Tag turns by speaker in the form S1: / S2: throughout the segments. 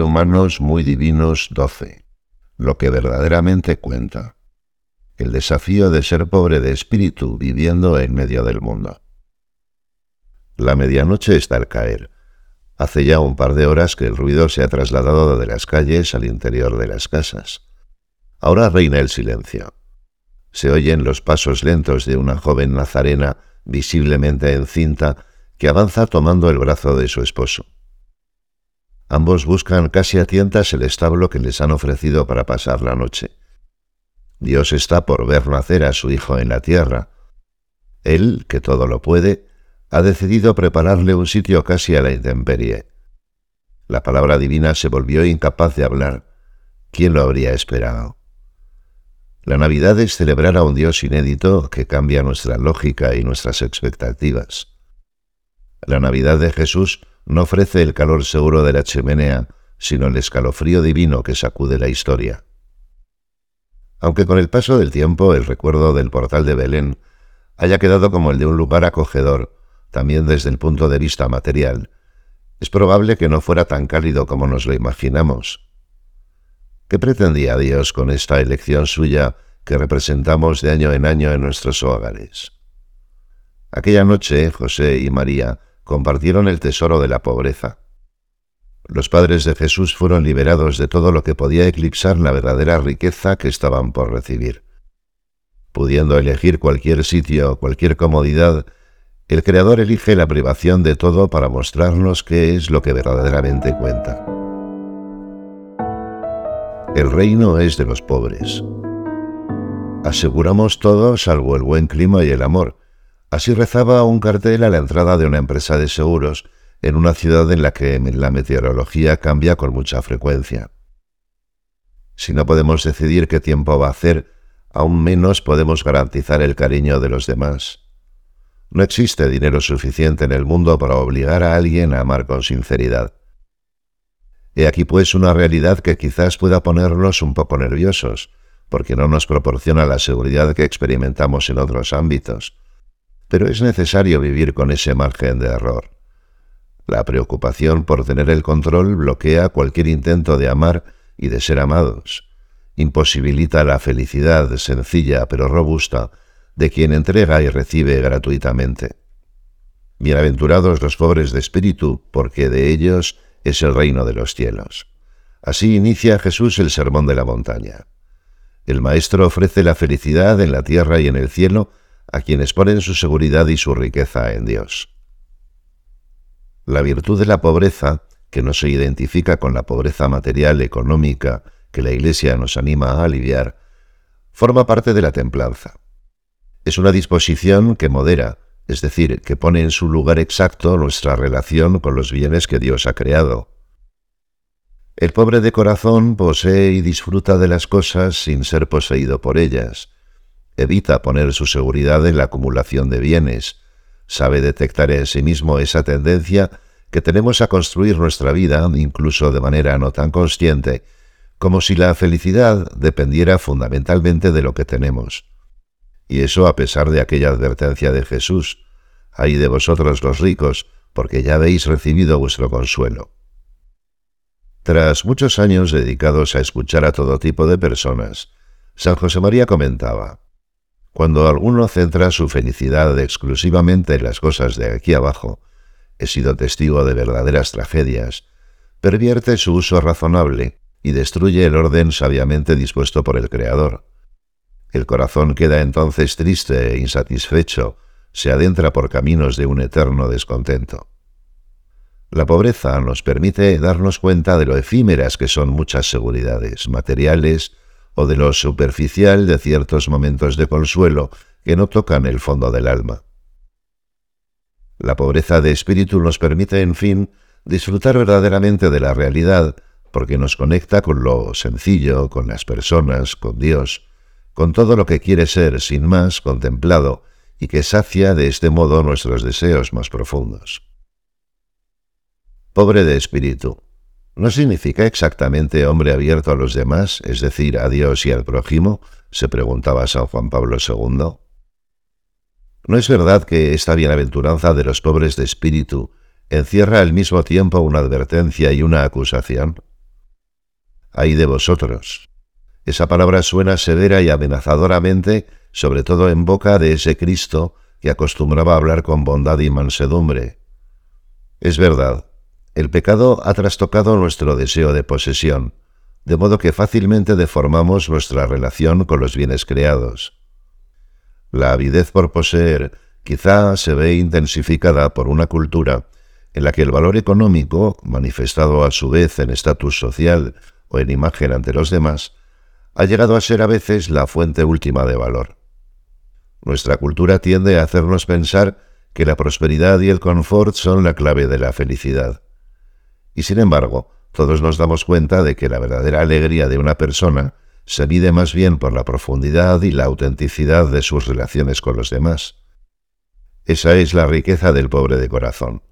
S1: humanos, muy divinos 12. Lo que verdaderamente cuenta. El desafío de ser pobre de espíritu viviendo en medio del mundo. La medianoche está al caer. Hace ya un par de horas que el ruido se ha trasladado de las calles al interior de las casas. Ahora reina el silencio. Se oyen los pasos lentos de una joven nazarena visiblemente encinta que avanza tomando el brazo de su esposo. Ambos buscan casi a tientas el establo que les han ofrecido para pasar la noche. Dios está por ver nacer a su hijo en la tierra. Él, que todo lo puede, ha decidido prepararle un sitio casi a la intemperie. La palabra divina se volvió incapaz de hablar. ¿Quién lo habría esperado? La Navidad es celebrar a un Dios inédito que cambia nuestra lógica y nuestras expectativas. La Navidad de Jesús no ofrece el calor seguro de la chimenea, sino el escalofrío divino que sacude la historia. Aunque con el paso del tiempo el recuerdo del portal de Belén haya quedado como el de un lugar acogedor, también desde el punto de vista material, es probable que no fuera tan cálido como nos lo imaginamos. ¿Qué pretendía Dios con esta elección suya que representamos de año en año en nuestros hogares? Aquella noche José y María compartieron el tesoro de la pobreza. Los padres de Jesús fueron liberados de todo lo que podía eclipsar la verdadera riqueza que estaban por recibir. Pudiendo elegir cualquier sitio, cualquier comodidad, el Creador elige la privación de todo para mostrarnos qué es lo que verdaderamente cuenta. El reino es de los pobres. Aseguramos todo salvo el buen clima y el amor. Así rezaba un cartel a la entrada de una empresa de seguros en una ciudad en la que la meteorología cambia con mucha frecuencia. Si no podemos decidir qué tiempo va a hacer, aún menos podemos garantizar el cariño de los demás. No existe dinero suficiente en el mundo para obligar a alguien a amar con sinceridad. He aquí pues una realidad que quizás pueda ponernos un poco nerviosos, porque no nos proporciona la seguridad que experimentamos en otros ámbitos. Pero es necesario vivir con ese margen de error. La preocupación por tener el control bloquea cualquier intento de amar y de ser amados. Imposibilita la felicidad sencilla pero robusta de quien entrega y recibe gratuitamente. Bienaventurados los pobres de espíritu, porque de ellos es el reino de los cielos. Así inicia Jesús el sermón de la montaña. El Maestro ofrece la felicidad en la tierra y en el cielo a quienes ponen su seguridad y su riqueza en Dios. La virtud de la pobreza, que no se identifica con la pobreza material económica que la Iglesia nos anima a aliviar, forma parte de la templanza. Es una disposición que modera, es decir, que pone en su lugar exacto nuestra relación con los bienes que Dios ha creado. El pobre de corazón posee y disfruta de las cosas sin ser poseído por ellas. Evita poner su seguridad en la acumulación de bienes. Sabe detectar en sí mismo esa tendencia que tenemos a construir nuestra vida, incluso de manera no tan consciente, como si la felicidad dependiera fundamentalmente de lo que tenemos. Y eso a pesar de aquella advertencia de Jesús, ay de vosotros los ricos, porque ya habéis recibido vuestro consuelo. Tras muchos años dedicados a escuchar a todo tipo de personas, San José María comentaba, Cuando alguno centra su felicidad exclusivamente en las cosas de aquí abajo, he sido testigo de verdaderas tragedias, pervierte su uso razonable y destruye el orden sabiamente dispuesto por el Creador. El corazón queda entonces triste e insatisfecho, se adentra por caminos de un eterno descontento. La pobreza nos permite darnos cuenta de lo efímeras que son muchas seguridades materiales o de lo superficial de ciertos momentos de consuelo que no tocan el fondo del alma. La pobreza de espíritu nos permite, en fin, disfrutar verdaderamente de la realidad, porque nos conecta con lo sencillo, con las personas, con Dios, con todo lo que quiere ser sin más contemplado y que sacia de este modo nuestros deseos más profundos. Pobre de espíritu. ¿No significa exactamente hombre abierto a los demás, es decir, a Dios y al prójimo? se preguntaba San Juan Pablo II. ¿No es verdad que esta bienaventuranza de los pobres de espíritu encierra al mismo tiempo una advertencia y una acusación? ay de vosotros. Esa palabra suena severa y amenazadoramente, sobre todo en boca de ese Cristo que acostumbraba a hablar con bondad y mansedumbre. Es verdad, el pecado ha trastocado nuestro deseo de posesión, de modo que fácilmente deformamos nuestra relación con los bienes creados. La avidez por poseer quizá se ve intensificada por una cultura en la que el valor económico, manifestado a su vez en estatus social o en imagen ante los demás, ha llegado a ser a veces la fuente última de valor. Nuestra cultura tiende a hacernos pensar que la prosperidad y el confort son la clave de la felicidad. Y sin embargo, todos nos damos cuenta de que la verdadera alegría de una persona se mide más bien por la profundidad y la autenticidad de sus relaciones con los demás. Esa es la riqueza del pobre de corazón.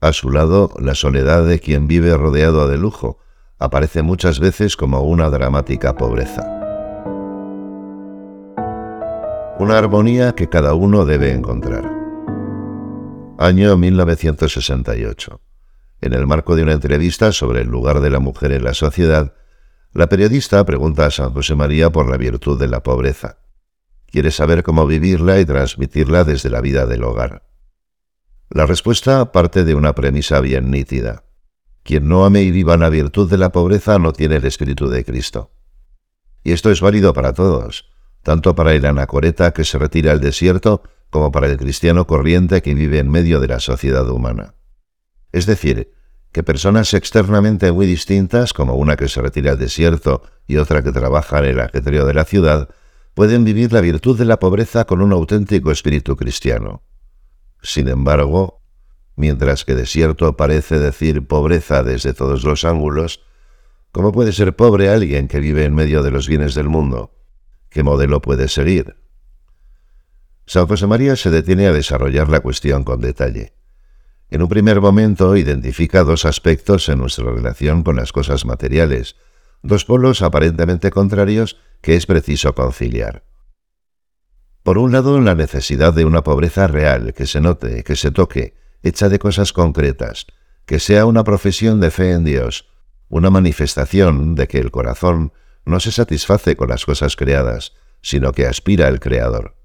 S1: A su lado, la soledad de quien vive rodeado de lujo aparece muchas veces como una dramática pobreza. Una armonía que cada uno debe encontrar. Año 1968. En el marco de una entrevista sobre el lugar de la mujer en la sociedad, la periodista pregunta a San José María por la virtud de la pobreza. Quiere saber cómo vivirla y transmitirla desde la vida del hogar. La respuesta parte de una premisa bien nítida. Quien no ame y viva la virtud de la pobreza no tiene el Espíritu de Cristo. Y esto es válido para todos, tanto para el anacoreta que se retira al desierto como para el cristiano corriente que vive en medio de la sociedad humana. Es decir, que personas externamente muy distintas, como una que se retira al desierto y otra que trabaja en el ajetreo de la ciudad, pueden vivir la virtud de la pobreza con un auténtico espíritu cristiano. Sin embargo, mientras que desierto parece decir pobreza desde todos los ángulos, ¿cómo puede ser pobre alguien que vive en medio de los bienes del mundo? ¿Qué modelo puede seguir? San José María se detiene a desarrollar la cuestión con detalle. En un primer momento identifica dos aspectos en nuestra relación con las cosas materiales, dos polos aparentemente contrarios que es preciso conciliar. Por un lado, la necesidad de una pobreza real, que se note, que se toque, hecha de cosas concretas, que sea una profesión de fe en Dios, una manifestación de que el corazón no se satisface con las cosas creadas, sino que aspira al Creador.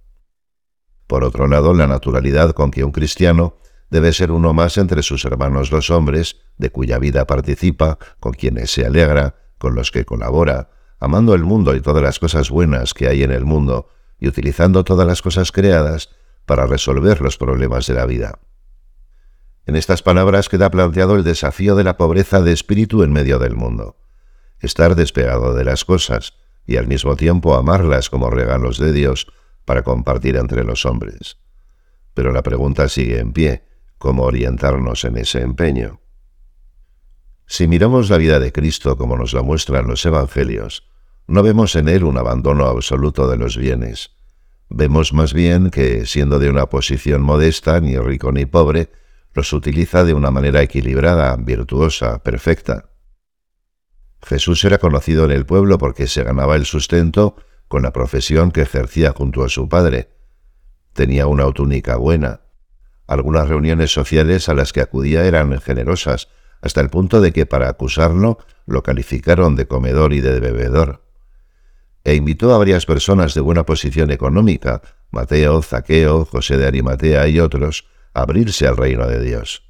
S1: Por otro lado, la naturalidad con que un cristiano debe ser uno más entre sus hermanos los hombres, de cuya vida participa, con quienes se alegra, con los que colabora, amando el mundo y todas las cosas buenas que hay en el mundo, y utilizando todas las cosas creadas para resolver los problemas de la vida. En estas palabras queda planteado el desafío de la pobreza de espíritu en medio del mundo. Estar despegado de las cosas y al mismo tiempo amarlas como regalos de Dios para compartir entre los hombres. Pero la pregunta sigue en pie, ¿cómo orientarnos en ese empeño? Si miramos la vida de Cristo como nos la muestran los Evangelios, no vemos en él un abandono absoluto de los bienes. Vemos más bien que, siendo de una posición modesta, ni rico ni pobre, los utiliza de una manera equilibrada, virtuosa, perfecta. Jesús era conocido en el pueblo porque se ganaba el sustento con la profesión que ejercía junto a su padre. Tenía una túnica buena. Algunas reuniones sociales a las que acudía eran generosas, hasta el punto de que para acusarlo lo calificaron de comedor y de bebedor e invitó a varias personas de buena posición económica, Mateo, Zaqueo, José de Arimatea y otros, a abrirse al reino de Dios.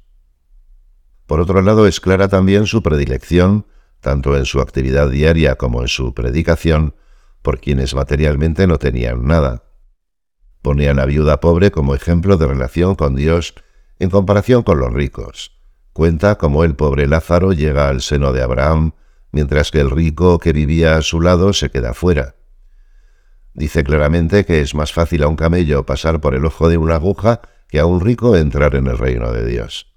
S1: Por otro lado, es clara también su predilección, tanto en su actividad diaria como en su predicación, por quienes materialmente no tenían nada. Ponía a la viuda pobre como ejemplo de relación con Dios en comparación con los ricos. Cuenta cómo el pobre Lázaro llega al seno de Abraham mientras que el rico que vivía a su lado se queda fuera. Dice claramente que es más fácil a un camello pasar por el ojo de una aguja que a un rico entrar en el reino de Dios.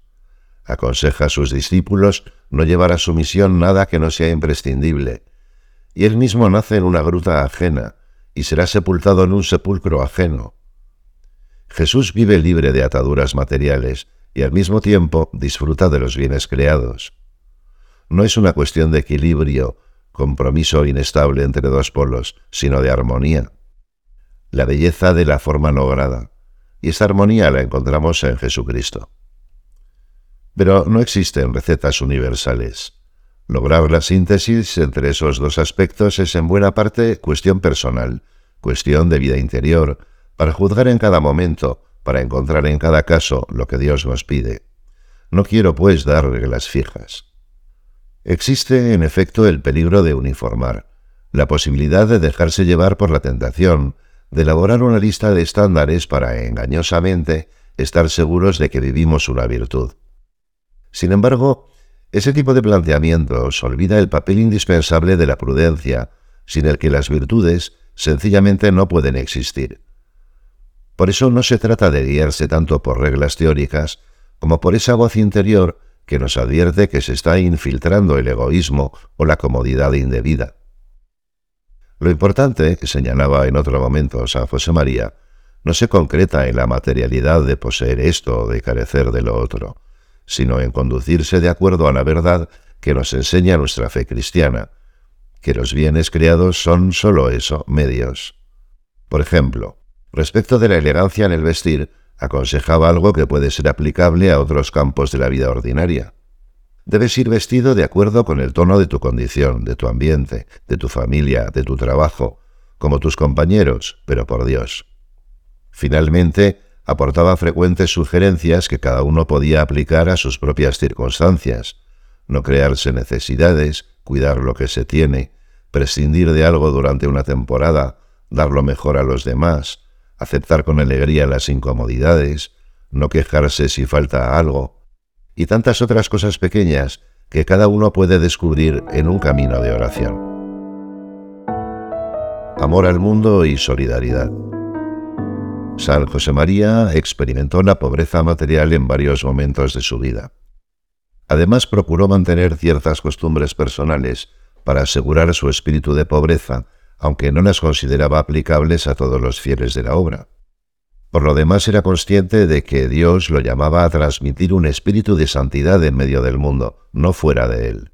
S1: Aconseja a sus discípulos no llevar a su misión nada que no sea imprescindible, y él mismo nace en una gruta ajena y será sepultado en un sepulcro ajeno. Jesús vive libre de ataduras materiales y al mismo tiempo disfruta de los bienes creados no es una cuestión de equilibrio, compromiso inestable entre dos polos, sino de armonía. La belleza de la forma lograda. Y esta armonía la encontramos en Jesucristo. Pero no existen recetas universales. Lograr la síntesis entre esos dos aspectos es en buena parte cuestión personal, cuestión de vida interior, para juzgar en cada momento, para encontrar en cada caso lo que Dios nos pide. No quiero, pues, dar reglas fijas. Existe, en efecto, el peligro de uniformar, la posibilidad de dejarse llevar por la tentación, de elaborar una lista de estándares para engañosamente estar seguros de que vivimos una virtud. Sin embargo, ese tipo de planteamientos olvida el papel indispensable de la prudencia, sin el que las virtudes sencillamente no pueden existir. Por eso no se trata de guiarse tanto por reglas teóricas como por esa voz interior que nos advierte que se está infiltrando el egoísmo o la comodidad indebida. Lo importante, que señalaba en otro momento San José María, no se concreta en la materialidad de poseer esto o de carecer de lo otro, sino en conducirse de acuerdo a la verdad que nos enseña nuestra fe cristiana, que los bienes creados son sólo eso, medios. Por ejemplo, respecto de la elegancia en el vestir, aconsejaba algo que puede ser aplicable a otros campos de la vida ordinaria. Debes ir vestido de acuerdo con el tono de tu condición, de tu ambiente, de tu familia, de tu trabajo, como tus compañeros, pero por Dios. Finalmente, aportaba frecuentes sugerencias que cada uno podía aplicar a sus propias circunstancias, no crearse necesidades, cuidar lo que se tiene, prescindir de algo durante una temporada, dar lo mejor a los demás, aceptar con alegría las incomodidades, no quejarse si falta algo, y tantas otras cosas pequeñas que cada uno puede descubrir en un camino de oración. Amor al mundo y solidaridad. San José María experimentó la pobreza material en varios momentos de su vida. Además, procuró mantener ciertas costumbres personales para asegurar su espíritu de pobreza, aunque no las consideraba aplicables a todos los fieles de la obra. Por lo demás, era consciente de que Dios lo llamaba a transmitir un espíritu de santidad en medio del mundo, no fuera de él.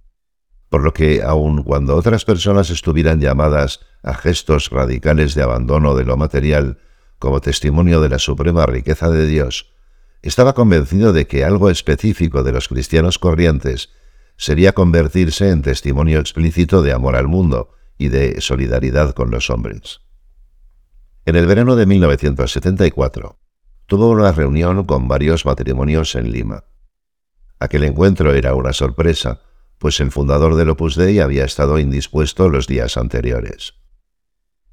S1: Por lo que, aun cuando otras personas estuvieran llamadas a gestos radicales de abandono de lo material, como testimonio de la suprema riqueza de Dios, estaba convencido de que algo específico de los cristianos corrientes sería convertirse en testimonio explícito de amor al mundo y de solidaridad con los hombres. En el verano de 1974, tuvo una reunión con varios matrimonios en Lima. Aquel encuentro era una sorpresa, pues el fundador del Opus Dei había estado indispuesto los días anteriores.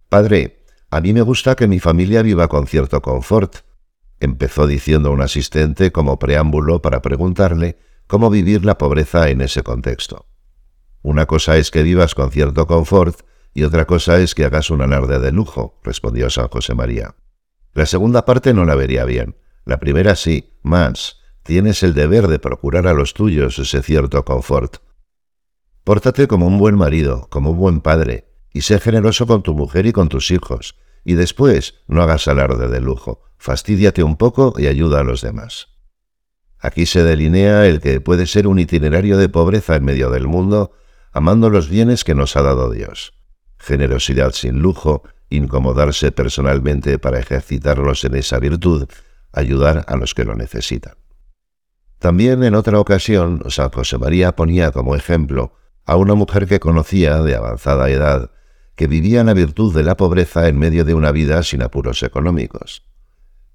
S1: Padre, a mí me gusta que mi familia viva con cierto confort, empezó diciendo un asistente como preámbulo para preguntarle cómo vivir la pobreza en ese contexto. Una cosa es que vivas con cierto confort y otra cosa es que hagas un alarde de lujo, respondió San José María. La segunda parte no la vería bien. La primera sí, más. Tienes el deber de procurar a los tuyos ese cierto confort. Pórtate como un buen marido, como un buen padre, y sé generoso con tu mujer y con tus hijos, y después no hagas alarde de lujo, fastídiate un poco y ayuda a los demás. Aquí se delinea el que puede ser un itinerario de pobreza en medio del mundo, amando los bienes que nos ha dado Dios. Generosidad sin lujo, incomodarse personalmente para ejercitarlos en esa virtud, ayudar a los que lo necesitan. También en otra ocasión, San José María ponía como ejemplo a una mujer que conocía de avanzada edad, que vivía la virtud de la pobreza en medio de una vida sin apuros económicos.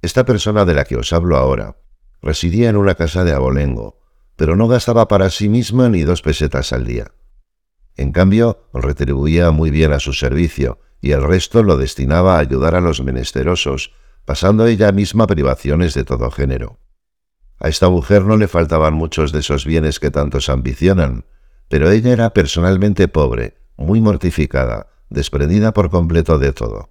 S1: Esta persona de la que os hablo ahora residía en una casa de abolengo, pero no gastaba para sí misma ni dos pesetas al día. En cambio, retribuía muy bien a su servicio y el resto lo destinaba a ayudar a los menesterosos, pasando ella misma privaciones de todo género. A esta mujer no le faltaban muchos de esos bienes que tantos ambicionan, pero ella era personalmente pobre, muy mortificada, desprendida por completo de todo.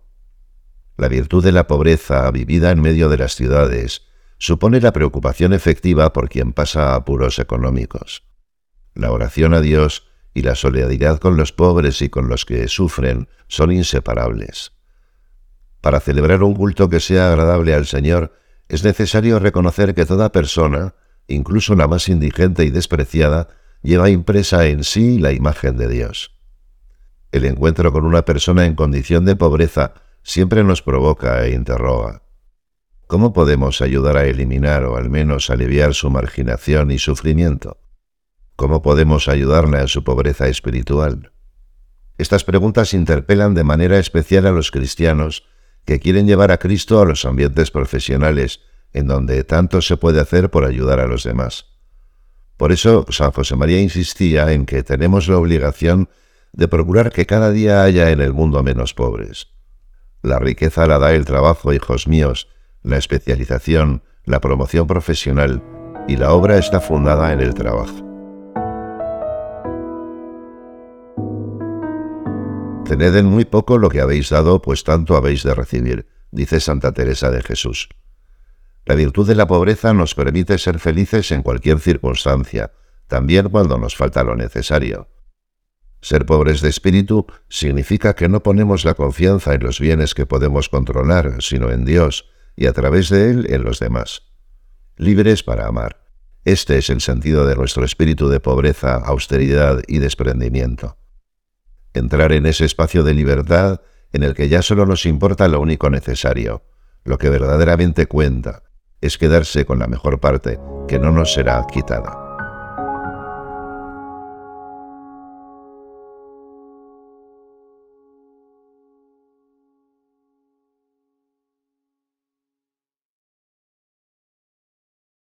S1: La virtud de la pobreza, vivida en medio de las ciudades, supone la preocupación efectiva por quien pasa apuros económicos. La oración a Dios y la solidaridad con los pobres y con los que sufren son inseparables. Para celebrar un culto que sea agradable al Señor, es necesario reconocer que toda persona, incluso la más indigente y despreciada, lleva impresa en sí la imagen de Dios. El encuentro con una persona en condición de pobreza siempre nos provoca e interroga. ¿Cómo podemos ayudar a eliminar o al menos aliviar su marginación y sufrimiento? ¿Cómo podemos ayudarla en su pobreza espiritual? Estas preguntas interpelan de manera especial a los cristianos que quieren llevar a Cristo a los ambientes profesionales, en donde tanto se puede hacer por ayudar a los demás. Por eso San José María insistía en que tenemos la obligación de procurar que cada día haya en el mundo menos pobres. La riqueza la da el trabajo, hijos míos, la especialización, la promoción profesional, y la obra está fundada en el trabajo. Tened en muy poco lo que habéis dado, pues tanto habéis de recibir, dice Santa Teresa de Jesús. La virtud de la pobreza nos permite ser felices en cualquier circunstancia, también cuando nos falta lo necesario. Ser pobres de espíritu significa que no ponemos la confianza en los bienes que podemos controlar, sino en Dios, y a través de Él en los demás. Libres para amar. Este es el sentido de nuestro espíritu de pobreza, austeridad y desprendimiento entrar en ese espacio de libertad en el que ya solo nos importa lo único necesario. Lo que verdaderamente cuenta es quedarse con la mejor parte que no nos será quitada.